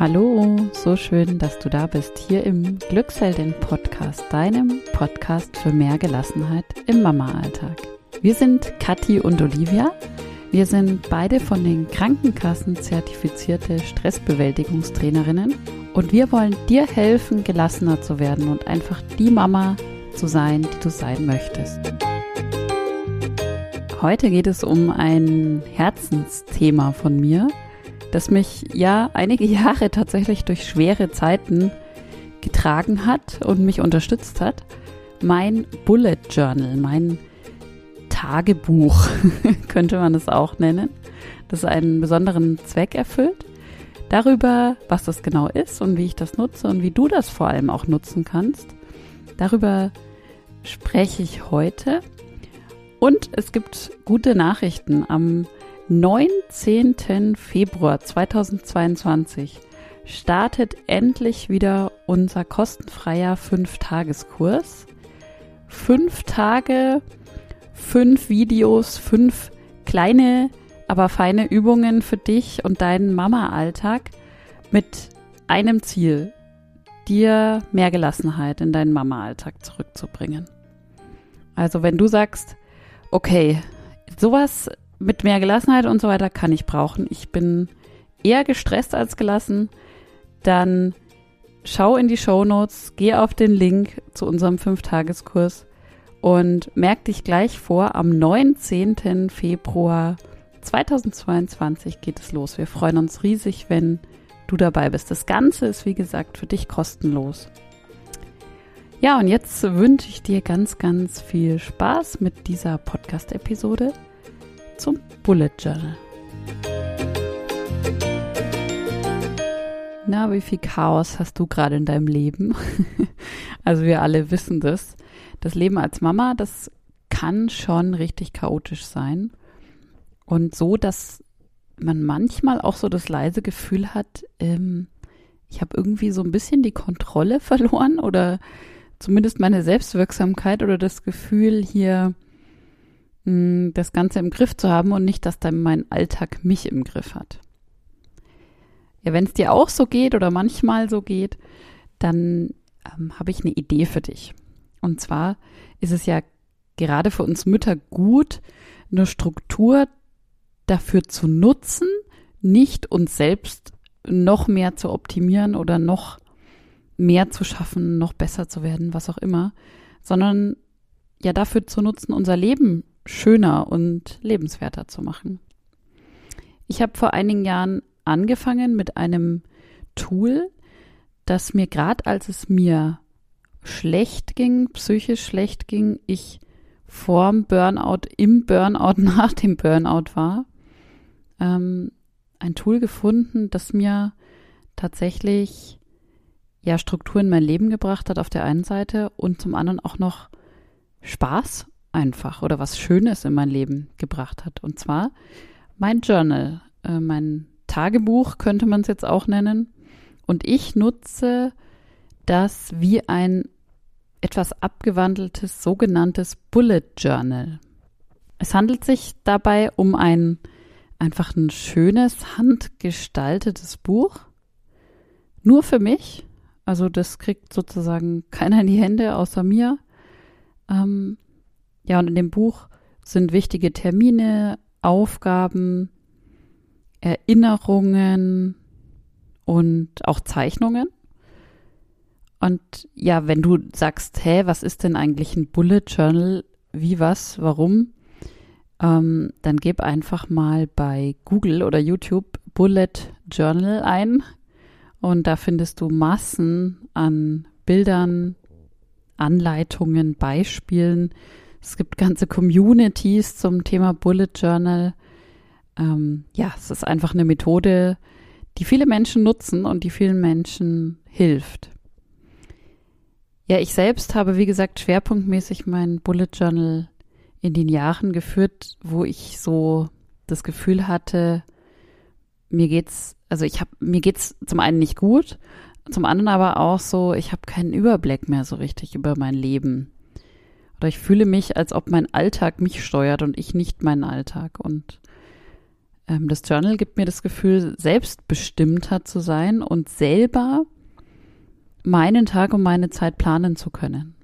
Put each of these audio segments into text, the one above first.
Hallo, so schön, dass du da bist hier im Glücksheldin Podcast, deinem Podcast für mehr Gelassenheit im Mama-Alltag. Wir sind Kathi und Olivia. Wir sind beide von den Krankenkassen zertifizierte Stressbewältigungstrainerinnen und wir wollen dir helfen, gelassener zu werden und einfach die Mama zu sein, die du sein möchtest. Heute geht es um ein Herzensthema von mir, das mich ja einige Jahre tatsächlich durch schwere Zeiten getragen hat und mich unterstützt hat. Mein Bullet Journal, mein Tagebuch könnte man es auch nennen, das einen besonderen Zweck erfüllt. Darüber, was das genau ist und wie ich das nutze und wie du das vor allem auch nutzen kannst, darüber spreche ich heute. Und es gibt gute Nachrichten. Am 19. Februar 2022 startet endlich wieder unser kostenfreier 5-Tageskurs. Fünf Tage, fünf Videos, fünf kleine, aber feine Übungen für dich und deinen Mama-Alltag mit einem Ziel, dir mehr Gelassenheit in deinen Mama-Alltag zurückzubringen. Also wenn du sagst, okay, sowas mit mehr Gelassenheit und so weiter kann ich brauchen. Ich bin eher gestresst als gelassen. Dann schau in die Show Notes, geh auf den Link zu unserem Fünftageskurs und merk dich gleich vor, am 19. Februar 2022 geht es los. Wir freuen uns riesig, wenn du dabei bist. Das Ganze ist, wie gesagt, für dich kostenlos. Ja, und jetzt wünsche ich dir ganz, ganz viel Spaß mit dieser Podcast-Episode zum Bullet Journal. Na, wie viel Chaos hast du gerade in deinem Leben? also wir alle wissen das. Das Leben als Mama, das kann schon richtig chaotisch sein. Und so, dass man manchmal auch so das leise Gefühl hat, ähm, ich habe irgendwie so ein bisschen die Kontrolle verloren oder zumindest meine Selbstwirksamkeit oder das Gefühl, hier das Ganze im Griff zu haben und nicht, dass dann mein Alltag mich im Griff hat. Ja, wenn es dir auch so geht oder manchmal so geht, dann ähm, habe ich eine Idee für dich. Und zwar ist es ja gerade für uns Mütter gut, eine Struktur dafür zu nutzen, nicht uns selbst noch mehr zu optimieren oder noch mehr zu schaffen, noch besser zu werden, was auch immer, sondern ja dafür zu nutzen, unser Leben schöner und lebenswerter zu machen. Ich habe vor einigen Jahren angefangen mit einem Tool, das mir gerade als es mir schlecht ging, psychisch schlecht ging, ich vorm Burnout, im Burnout, nach dem Burnout war, ähm, ein Tool gefunden, das mir tatsächlich ja Struktur in mein Leben gebracht hat auf der einen Seite und zum anderen auch noch Spaß einfach oder was Schönes in mein Leben gebracht hat. Und zwar mein Journal, äh, mein Tagebuch könnte man es jetzt auch nennen. Und ich nutze das wie ein etwas abgewandeltes sogenanntes Bullet Journal. Es handelt sich dabei um ein einfach ein schönes, handgestaltetes Buch. Nur für mich. Also das kriegt sozusagen keiner in die Hände außer mir. Ähm, ja, und in dem Buch sind wichtige Termine, Aufgaben, Erinnerungen und auch Zeichnungen. Und ja, wenn du sagst, hä, was ist denn eigentlich ein Bullet Journal? Wie, was, warum? Ähm, dann gib einfach mal bei Google oder YouTube Bullet Journal ein. Und da findest du Massen an Bildern, Anleitungen, Beispielen, es gibt ganze Communities zum Thema Bullet Journal. Ähm, ja, es ist einfach eine Methode, die viele Menschen nutzen und die vielen Menschen hilft. Ja, ich selbst habe, wie gesagt, schwerpunktmäßig mein Bullet Journal in den Jahren geführt, wo ich so das Gefühl hatte, mir geht's, also ich habe, mir geht's zum einen nicht gut, zum anderen aber auch so, ich habe keinen Überblick mehr so richtig über mein Leben. Oder ich fühle mich, als ob mein Alltag mich steuert und ich nicht meinen Alltag. Und ähm, das Journal gibt mir das Gefühl, selbstbestimmter zu sein und selber meinen Tag und meine Zeit planen zu können.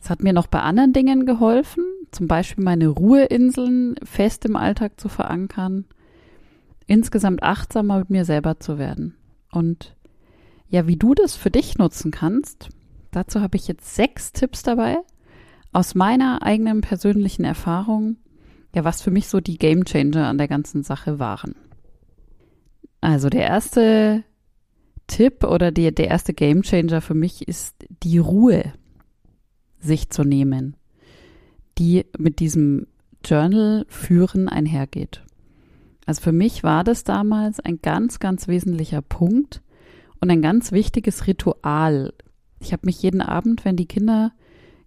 Es hat mir noch bei anderen Dingen geholfen, zum Beispiel meine Ruheinseln fest im Alltag zu verankern, insgesamt achtsamer mit mir selber zu werden. Und ja, wie du das für dich nutzen kannst, dazu habe ich jetzt sechs Tipps dabei aus meiner eigenen persönlichen Erfahrung, ja, was für mich so die Game Changer an der ganzen Sache waren. Also der erste Tipp oder die, der erste Game Changer für mich ist die Ruhe sich zu nehmen, die mit diesem Journal führen einhergeht. Also für mich war das damals ein ganz, ganz wesentlicher Punkt und ein ganz wichtiges Ritual. Ich habe mich jeden Abend, wenn die Kinder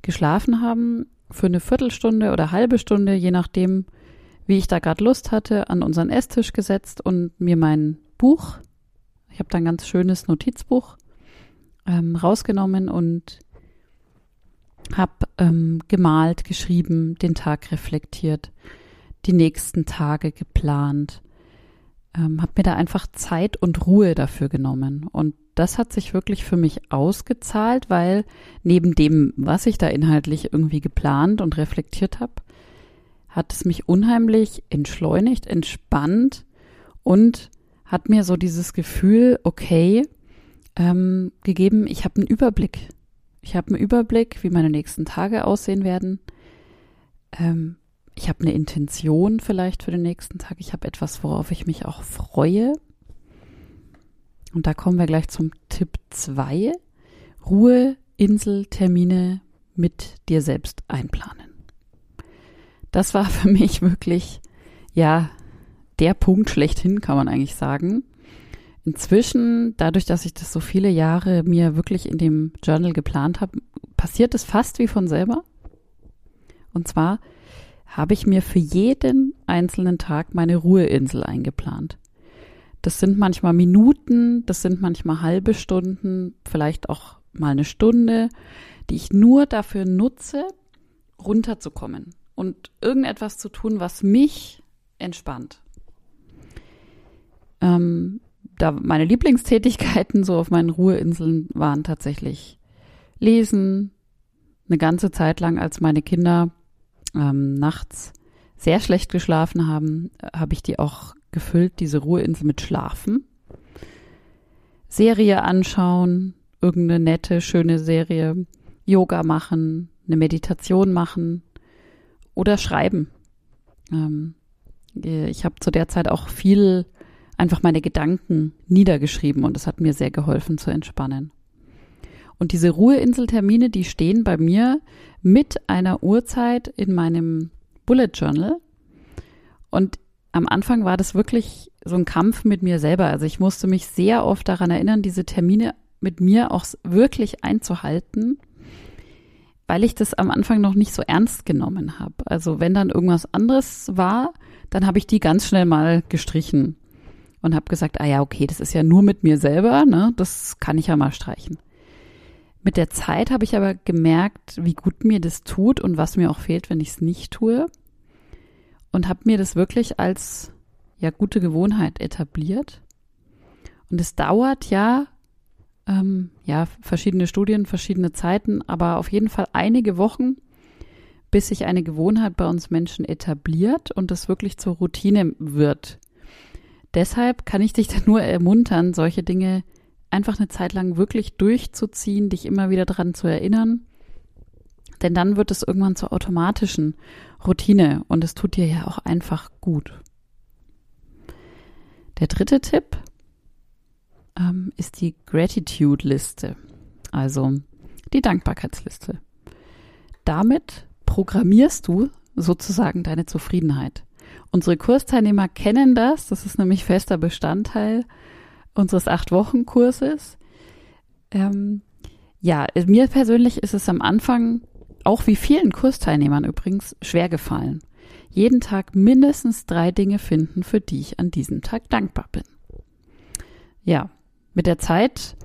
geschlafen haben, für eine Viertelstunde oder halbe Stunde, je nachdem, wie ich da gerade Lust hatte, an unseren Esstisch gesetzt und mir mein Buch, ich habe da ein ganz schönes Notizbuch ähm, rausgenommen und habe ähm, gemalt, geschrieben, den Tag reflektiert, die nächsten Tage geplant, ähm, habe mir da einfach Zeit und Ruhe dafür genommen. Und das hat sich wirklich für mich ausgezahlt, weil neben dem, was ich da inhaltlich irgendwie geplant und reflektiert habe, hat es mich unheimlich entschleunigt, entspannt und hat mir so dieses Gefühl, okay, ähm, gegeben, ich habe einen Überblick. Ich habe einen Überblick, wie meine nächsten Tage aussehen werden. Ähm, ich habe eine Intention vielleicht für den nächsten Tag. Ich habe etwas, worauf ich mich auch freue. Und da kommen wir gleich zum Tipp 2. Ruhe, Insel, Termine mit dir selbst einplanen. Das war für mich wirklich, ja, der Punkt schlechthin, kann man eigentlich sagen. Inzwischen, dadurch, dass ich das so viele Jahre mir wirklich in dem Journal geplant habe, passiert es fast wie von selber. Und zwar habe ich mir für jeden einzelnen Tag meine Ruheinsel eingeplant. Das sind manchmal Minuten, das sind manchmal halbe Stunden, vielleicht auch mal eine Stunde, die ich nur dafür nutze, runterzukommen und irgendetwas zu tun, was mich entspannt. Ähm, da meine Lieblingstätigkeiten so auf meinen Ruheinseln waren tatsächlich Lesen, eine ganze Zeit lang, als meine Kinder ähm, nachts sehr schlecht geschlafen haben, habe ich die auch gefüllt, diese Ruheinsel mit Schlafen. Serie anschauen, irgendeine nette, schöne Serie, Yoga machen, eine Meditation machen oder schreiben. Ähm, ich habe zu der Zeit auch viel einfach meine Gedanken niedergeschrieben und das hat mir sehr geholfen zu entspannen. Und diese Ruheinseltermine, die stehen bei mir mit einer Uhrzeit in meinem Bullet Journal. Und am Anfang war das wirklich so ein Kampf mit mir selber. Also ich musste mich sehr oft daran erinnern, diese Termine mit mir auch wirklich einzuhalten, weil ich das am Anfang noch nicht so ernst genommen habe. Also wenn dann irgendwas anderes war, dann habe ich die ganz schnell mal gestrichen und habe gesagt, ah ja, okay, das ist ja nur mit mir selber, ne? Das kann ich ja mal streichen. Mit der Zeit habe ich aber gemerkt, wie gut mir das tut und was mir auch fehlt, wenn ich es nicht tue. Und habe mir das wirklich als ja gute Gewohnheit etabliert. Und es dauert ja, ähm, ja, verschiedene Studien, verschiedene Zeiten, aber auf jeden Fall einige Wochen, bis sich eine Gewohnheit bei uns Menschen etabliert und das wirklich zur Routine wird. Deshalb kann ich dich da nur ermuntern, solche Dinge einfach eine Zeit lang wirklich durchzuziehen, dich immer wieder daran zu erinnern. Denn dann wird es irgendwann zur automatischen Routine und es tut dir ja auch einfach gut. Der dritte Tipp ähm, ist die Gratitude-Liste, also die Dankbarkeitsliste. Damit programmierst du sozusagen deine Zufriedenheit. Unsere Kursteilnehmer kennen das, das ist nämlich fester Bestandteil unseres Acht-Wochen-Kurses. Ähm, ja, mir persönlich ist es am Anfang, auch wie vielen Kursteilnehmern übrigens, schwer gefallen. Jeden Tag mindestens drei Dinge finden, für die ich an diesem Tag dankbar bin. Ja, mit der Zeit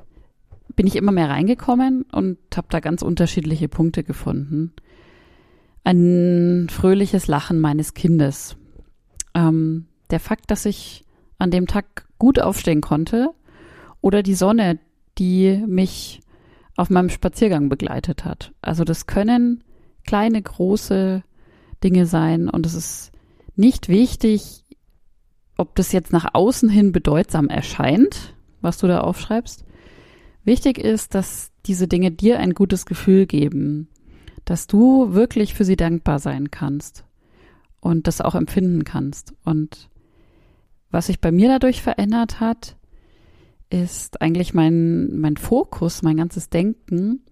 bin ich immer mehr reingekommen und habe da ganz unterschiedliche Punkte gefunden. Ein fröhliches Lachen meines Kindes, ähm, der Fakt, dass ich an dem Tag gut aufstehen konnte oder die Sonne, die mich auf meinem Spaziergang begleitet hat. Also das können kleine, große Dinge sein und es ist nicht wichtig, ob das jetzt nach außen hin bedeutsam erscheint, was du da aufschreibst. Wichtig ist, dass diese Dinge dir ein gutes Gefühl geben, dass du wirklich für sie dankbar sein kannst und das auch empfinden kannst. Und was sich bei mir dadurch verändert hat, ist eigentlich mein, mein Fokus, mein ganzes Denken,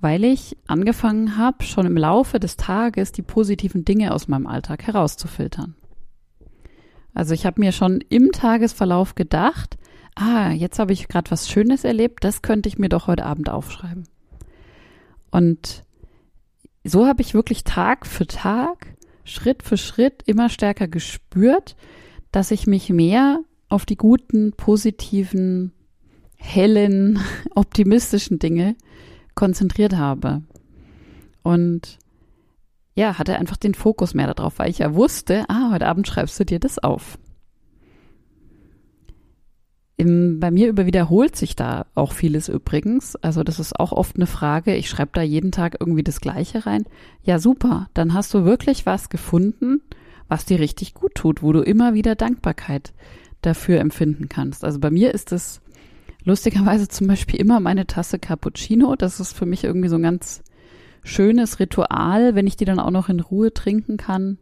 weil ich angefangen habe, schon im Laufe des Tages die positiven Dinge aus meinem Alltag herauszufiltern. Also ich habe mir schon im Tagesverlauf gedacht, ah, jetzt habe ich gerade was Schönes erlebt, das könnte ich mir doch heute Abend aufschreiben. Und so habe ich wirklich Tag für Tag, Schritt für Schritt immer stärker gespürt, dass ich mich mehr auf die guten, positiven, hellen, optimistischen Dinge konzentriert habe. Und ja, hatte einfach den Fokus mehr darauf, weil ich ja wusste, ah, heute Abend schreibst du dir das auf. Im, bei mir über wiederholt sich da auch vieles übrigens. Also das ist auch oft eine Frage. Ich schreibe da jeden Tag irgendwie das Gleiche rein. Ja, super. Dann hast du wirklich was gefunden, was dir richtig gut tut, wo du immer wieder Dankbarkeit dafür empfinden kannst. Also bei mir ist es lustigerweise zum Beispiel immer meine Tasse Cappuccino. Das ist für mich irgendwie so ein ganz schönes Ritual, wenn ich die dann auch noch in Ruhe trinken kann.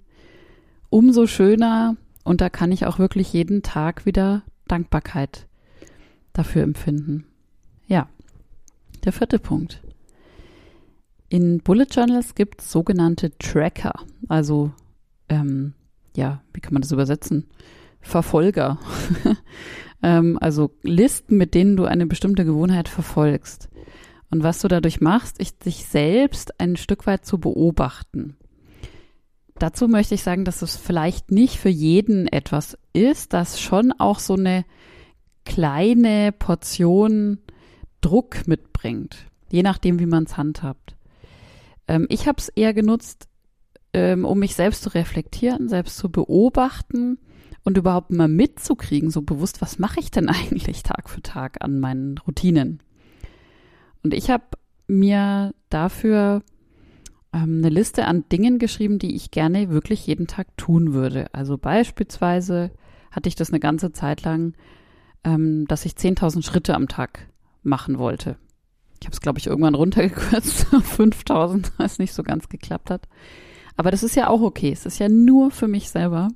Umso schöner. Und da kann ich auch wirklich jeden Tag wieder Dankbarkeit dafür empfinden. Ja, der vierte Punkt. In Bullet Journals gibt es sogenannte Tracker, also ähm, ja, wie kann man das übersetzen? Verfolger. ähm, also Listen, mit denen du eine bestimmte Gewohnheit verfolgst. Und was du dadurch machst, ist dich selbst ein Stück weit zu beobachten. Dazu möchte ich sagen, dass es vielleicht nicht für jeden etwas ist, das schon auch so eine kleine Portion Druck mitbringt, je nachdem, wie man es handhabt. Ähm, ich habe es eher genutzt, ähm, um mich selbst zu reflektieren, selbst zu beobachten und überhaupt mal mitzukriegen, so bewusst, was mache ich denn eigentlich Tag für Tag an meinen Routinen. Und ich habe mir dafür ähm, eine Liste an Dingen geschrieben, die ich gerne wirklich jeden Tag tun würde. Also beispielsweise hatte ich das eine ganze Zeit lang, ähm, dass ich 10.000 Schritte am Tag machen wollte. Ich habe es, glaube ich, irgendwann runtergekürzt auf 5.000, weil es nicht so ganz geklappt hat. Aber das ist ja auch okay. Es ist ja nur für mich selber.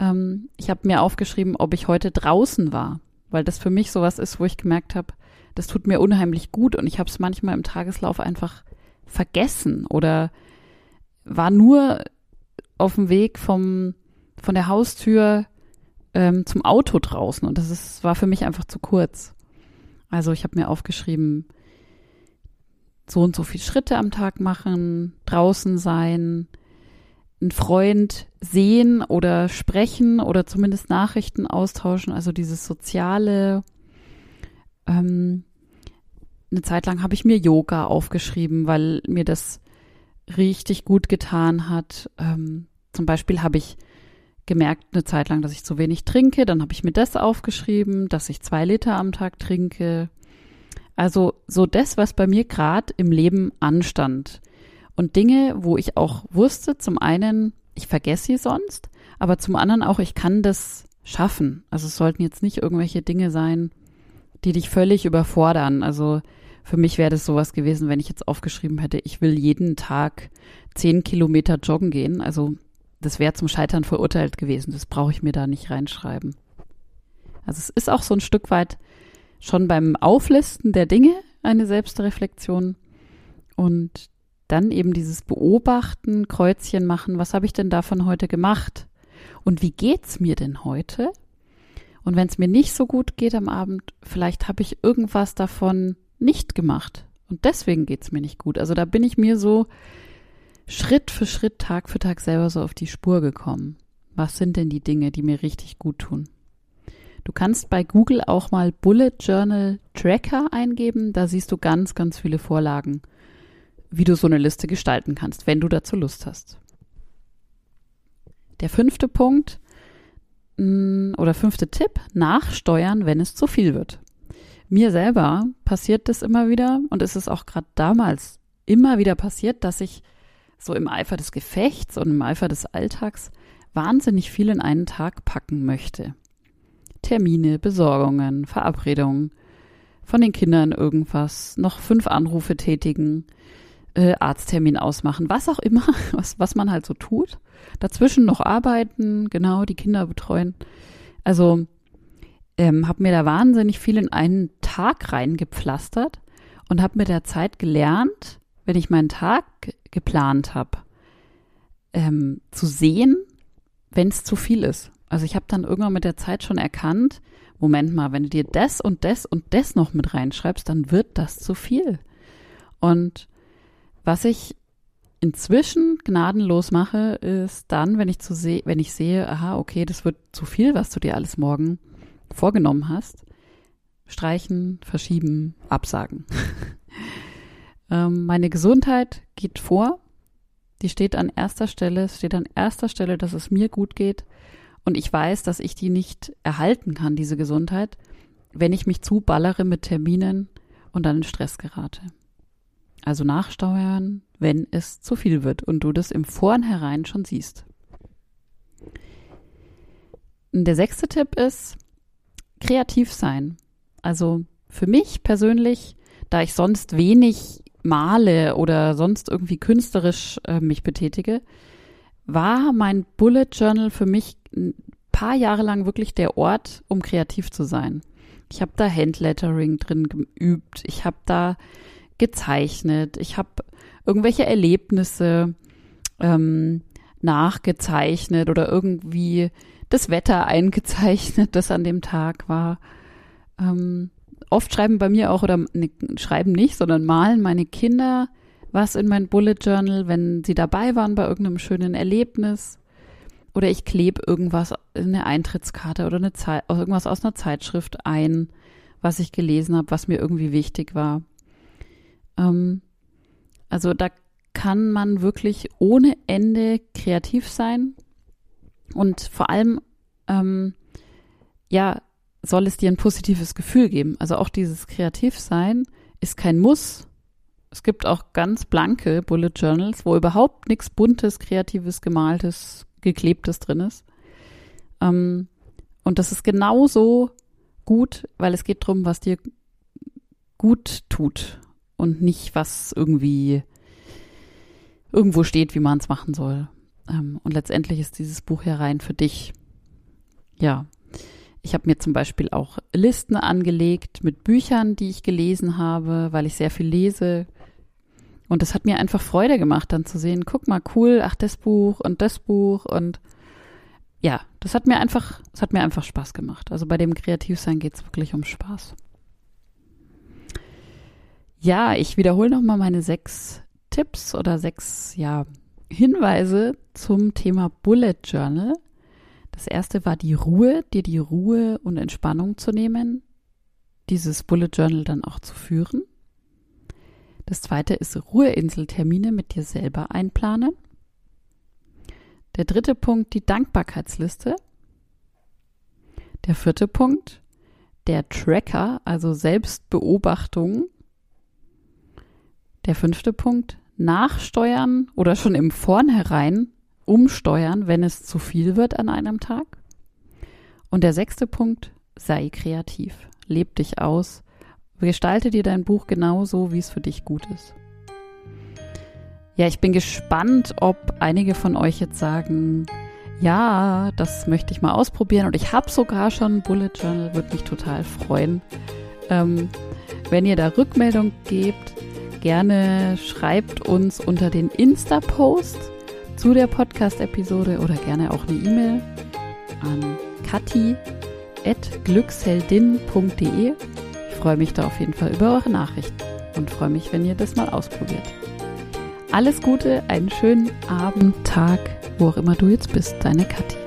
Ähm, ich habe mir aufgeschrieben, ob ich heute draußen war, weil das für mich sowas ist, wo ich gemerkt habe, das tut mir unheimlich gut und ich habe es manchmal im Tageslauf einfach vergessen oder war nur auf dem Weg vom von der Haustür ähm, zum Auto draußen und das ist, war für mich einfach zu kurz. Also ich habe mir aufgeschrieben, so und so viele Schritte am Tag machen, draußen sein, einen Freund sehen oder sprechen oder zumindest Nachrichten austauschen, also dieses soziale. Ähm, eine Zeit lang habe ich mir Yoga aufgeschrieben, weil mir das richtig gut getan hat. Ähm, zum Beispiel habe ich gemerkt eine Zeit lang, dass ich zu wenig trinke. Dann habe ich mir das aufgeschrieben, dass ich zwei Liter am Tag trinke. Also so das, was bei mir gerade im Leben anstand. Und Dinge, wo ich auch wusste, zum einen, ich vergesse sie sonst, aber zum anderen auch, ich kann das schaffen. Also es sollten jetzt nicht irgendwelche Dinge sein, die dich völlig überfordern. Also für mich wäre das sowas gewesen, wenn ich jetzt aufgeschrieben hätte, ich will jeden Tag zehn Kilometer joggen gehen. Also das wäre zum Scheitern verurteilt gewesen. Das brauche ich mir da nicht reinschreiben. Also es ist auch so ein Stück weit schon beim Auflisten der Dinge eine Selbstreflexion und dann eben dieses Beobachten, Kreuzchen machen, was habe ich denn davon heute gemacht? Und wie geht's mir denn heute? Und wenn es mir nicht so gut geht am Abend, vielleicht habe ich irgendwas davon nicht gemacht. Und deswegen geht's mir nicht gut. Also da bin ich mir so Schritt für Schritt, Tag für Tag selber so auf die Spur gekommen. Was sind denn die Dinge, die mir richtig gut tun? Du kannst bei Google auch mal Bullet Journal Tracker eingeben. Da siehst du ganz, ganz viele Vorlagen, wie du so eine Liste gestalten kannst, wenn du dazu Lust hast. Der fünfte Punkt mm, oder fünfte Tipp, nachsteuern, wenn es zu viel wird. Mir selber passiert das immer wieder und es ist auch gerade damals immer wieder passiert, dass ich so im Eifer des Gefechts und im Eifer des Alltags wahnsinnig viel in einen Tag packen möchte. Termine, Besorgungen, Verabredungen, von den Kindern irgendwas, noch fünf Anrufe tätigen, äh, Arzttermin ausmachen, was auch immer, was, was man halt so tut. Dazwischen noch arbeiten, genau, die Kinder betreuen. Also ähm, habe mir da wahnsinnig viel in einen Tag reingepflastert und habe mit der Zeit gelernt, wenn ich meinen Tag geplant habe, ähm, zu sehen, wenn es zu viel ist. Also ich habe dann irgendwann mit der Zeit schon erkannt, Moment mal, wenn du dir das und das und das noch mit reinschreibst, dann wird das zu viel. Und was ich inzwischen gnadenlos mache, ist dann, wenn ich zu se wenn ich sehe, aha, okay, das wird zu viel, was du dir alles morgen vorgenommen hast, streichen, verschieben, absagen. ähm, meine Gesundheit geht vor. Die steht an erster Stelle. Es steht an erster Stelle, dass es mir gut geht. Und ich weiß, dass ich die nicht erhalten kann, diese Gesundheit, wenn ich mich zuballere mit Terminen und dann in Stress gerate. Also nachsteuern, wenn es zu viel wird und du das im Vornherein schon siehst. Der sechste Tipp ist, kreativ sein. Also für mich persönlich, da ich sonst wenig male oder sonst irgendwie künstlerisch äh, mich betätige, war mein Bullet Journal für mich ein paar Jahre lang wirklich der Ort, um kreativ zu sein. Ich habe da Handlettering drin geübt, ich habe da gezeichnet, ich habe irgendwelche Erlebnisse ähm, nachgezeichnet oder irgendwie das Wetter eingezeichnet, das an dem Tag war. Ähm, oft schreiben bei mir auch, oder ne, schreiben nicht, sondern malen meine Kinder was in mein Bullet Journal, wenn sie dabei waren bei irgendeinem schönen Erlebnis. Oder ich klebe irgendwas in eine Eintrittskarte oder eine Zeit, irgendwas aus einer Zeitschrift ein, was ich gelesen habe, was mir irgendwie wichtig war. Ähm, also da kann man wirklich ohne Ende kreativ sein und vor allem ähm, ja soll es dir ein positives Gefühl geben. Also auch dieses Kreativsein ist kein Muss, es gibt auch ganz blanke Bullet Journals, wo überhaupt nichts Buntes, Kreatives, Gemaltes, Geklebtes drin ist. Ähm, und das ist genauso gut, weil es geht darum, was dir gut tut und nicht, was irgendwie irgendwo steht, wie man es machen soll. Ähm, und letztendlich ist dieses Buch hier rein für dich. Ja. Ich habe mir zum Beispiel auch Listen angelegt mit Büchern, die ich gelesen habe, weil ich sehr viel lese. Und das hat mir einfach Freude gemacht, dann zu sehen, guck mal, cool, ach, das Buch und das Buch und ja, das hat mir einfach, das hat mir einfach Spaß gemacht. Also bei dem Kreativsein geht es wirklich um Spaß. Ja, ich wiederhole nochmal meine sechs Tipps oder sechs, ja, Hinweise zum Thema Bullet Journal. Das erste war die Ruhe, dir die Ruhe und Entspannung zu nehmen, dieses Bullet Journal dann auch zu führen. Das zweite ist Ruheinseltermine mit dir selber einplanen. Der dritte Punkt, die Dankbarkeitsliste. Der vierte Punkt, der Tracker, also Selbstbeobachtung. Der fünfte Punkt, nachsteuern oder schon im Vornherein umsteuern, wenn es zu viel wird an einem Tag. Und der sechste Punkt, sei kreativ. Leb dich aus, Gestalte dir dein Buch genauso, wie es für dich gut ist. Ja, ich bin gespannt, ob einige von euch jetzt sagen, ja, das möchte ich mal ausprobieren und ich habe sogar schon ein Bullet Journal, würde mich total freuen. Ähm, wenn ihr da Rückmeldung gebt, gerne schreibt uns unter den Insta-Post zu der Podcast-Episode oder gerne auch eine E-Mail an kati.glücksheldin.de freue mich da auf jeden Fall über eure Nachrichten und freue mich, wenn ihr das mal ausprobiert. Alles Gute, einen schönen Abend, Tag, wo auch immer du jetzt bist, deine Kathi.